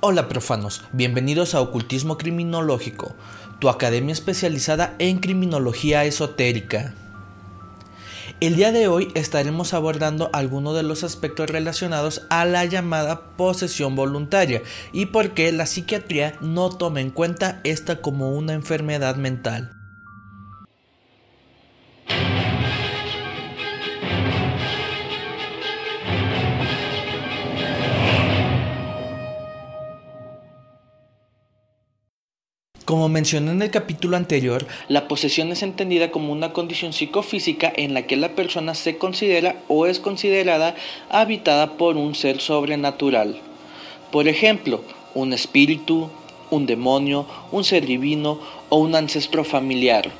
Hola profanos, bienvenidos a Ocultismo Criminológico, tu academia especializada en criminología esotérica. El día de hoy estaremos abordando algunos de los aspectos relacionados a la llamada posesión voluntaria y por qué la psiquiatría no toma en cuenta esta como una enfermedad mental. Como mencioné en el capítulo anterior, la posesión es entendida como una condición psicofísica en la que la persona se considera o es considerada habitada por un ser sobrenatural. Por ejemplo, un espíritu, un demonio, un ser divino o un ancestro familiar.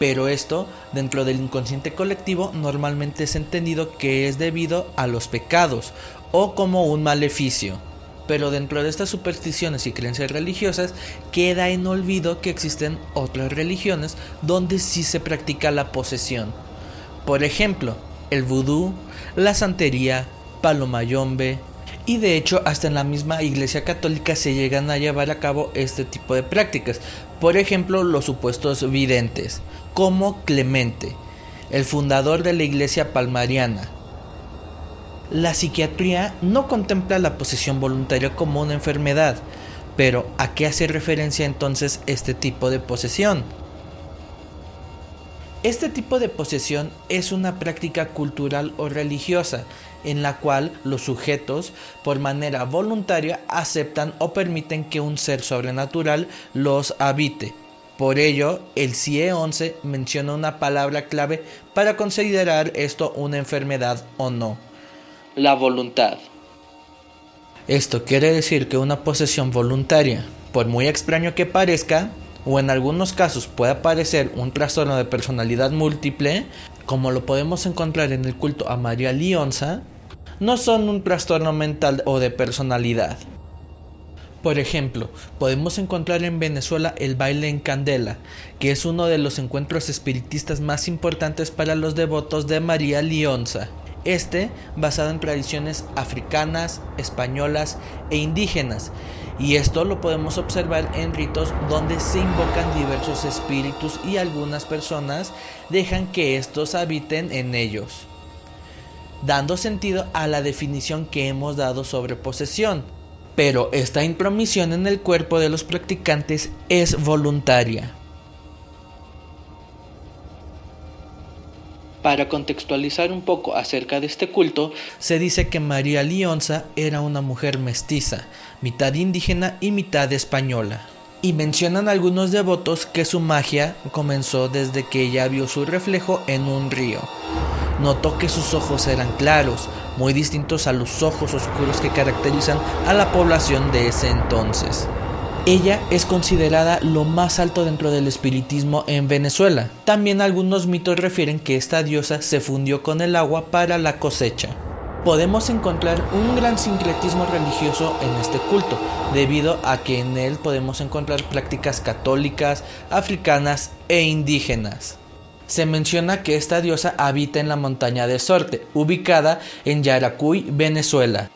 Pero esto, dentro del inconsciente colectivo, normalmente es entendido que es debido a los pecados o como un maleficio pero dentro de estas supersticiones y creencias religiosas queda en olvido que existen otras religiones donde sí se practica la posesión. Por ejemplo, el vudú, la santería, palomayombe, y de hecho hasta en la misma iglesia católica se llegan a llevar a cabo este tipo de prácticas. Por ejemplo, los supuestos videntes, como Clemente, el fundador de la iglesia palmariana, la psiquiatría no contempla la posesión voluntaria como una enfermedad, pero ¿a qué hace referencia entonces este tipo de posesión? Este tipo de posesión es una práctica cultural o religiosa en la cual los sujetos, por manera voluntaria, aceptan o permiten que un ser sobrenatural los habite. Por ello, el CIE 11 menciona una palabra clave para considerar esto una enfermedad o no la voluntad. Esto quiere decir que una posesión voluntaria, por muy extraño que parezca, o en algunos casos puede parecer un trastorno de personalidad múltiple, como lo podemos encontrar en el culto a María Lionza, no son un trastorno mental o de personalidad. Por ejemplo, podemos encontrar en Venezuela el baile en candela, que es uno de los encuentros espiritistas más importantes para los devotos de María Lionza este basado en tradiciones africanas, españolas e indígenas, y esto lo podemos observar en ritos donde se invocan diversos espíritus y algunas personas dejan que estos habiten en ellos, dando sentido a la definición que hemos dado sobre posesión. Pero esta intromisión en el cuerpo de los practicantes es voluntaria. Para contextualizar un poco acerca de este culto, se dice que María Lionza era una mujer mestiza, mitad indígena y mitad española. Y mencionan algunos devotos que su magia comenzó desde que ella vio su reflejo en un río. Notó que sus ojos eran claros, muy distintos a los ojos oscuros que caracterizan a la población de ese entonces. Ella es considerada lo más alto dentro del espiritismo en Venezuela. También algunos mitos refieren que esta diosa se fundió con el agua para la cosecha. Podemos encontrar un gran sincretismo religioso en este culto, debido a que en él podemos encontrar prácticas católicas, africanas e indígenas. Se menciona que esta diosa habita en la montaña de Sorte, ubicada en Yaracuy, Venezuela.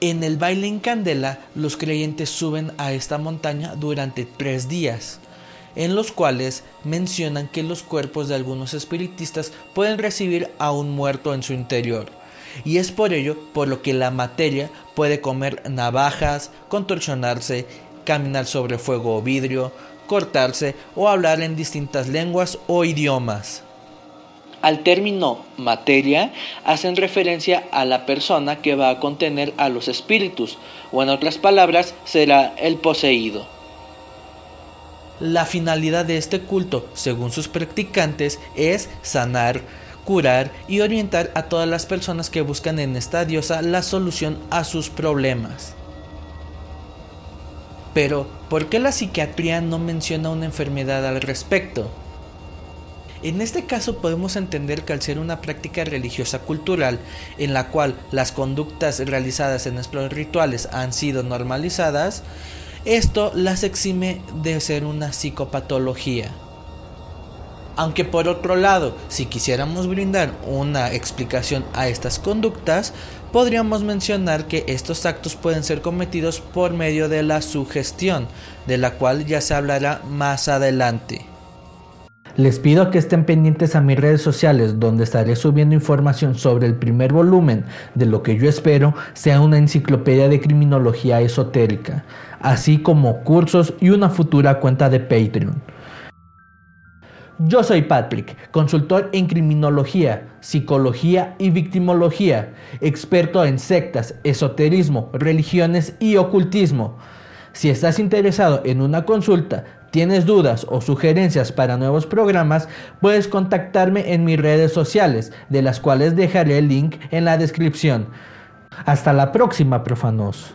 En el baile en Candela, los creyentes suben a esta montaña durante tres días, en los cuales mencionan que los cuerpos de algunos espiritistas pueden recibir a un muerto en su interior. Y es por ello por lo que la materia puede comer navajas, contorsionarse, caminar sobre fuego o vidrio, cortarse o hablar en distintas lenguas o idiomas. Al término materia hacen referencia a la persona que va a contener a los espíritus, o en otras palabras, será el poseído. La finalidad de este culto, según sus practicantes, es sanar, curar y orientar a todas las personas que buscan en esta diosa la solución a sus problemas. Pero, ¿por qué la psiquiatría no menciona una enfermedad al respecto? En este caso podemos entender que al ser una práctica religiosa cultural en la cual las conductas realizadas en estos rituales han sido normalizadas, esto las exime de ser una psicopatología. Aunque por otro lado, si quisiéramos brindar una explicación a estas conductas, podríamos mencionar que estos actos pueden ser cometidos por medio de la sugestión, de la cual ya se hablará más adelante. Les pido que estén pendientes a mis redes sociales donde estaré subiendo información sobre el primer volumen de lo que yo espero sea una enciclopedia de criminología esotérica, así como cursos y una futura cuenta de Patreon. Yo soy Patrick, consultor en criminología, psicología y victimología, experto en sectas, esoterismo, religiones y ocultismo. Si estás interesado en una consulta, tienes dudas o sugerencias para nuevos programas, puedes contactarme en mis redes sociales, de las cuales dejaré el link en la descripción. Hasta la próxima, profanos.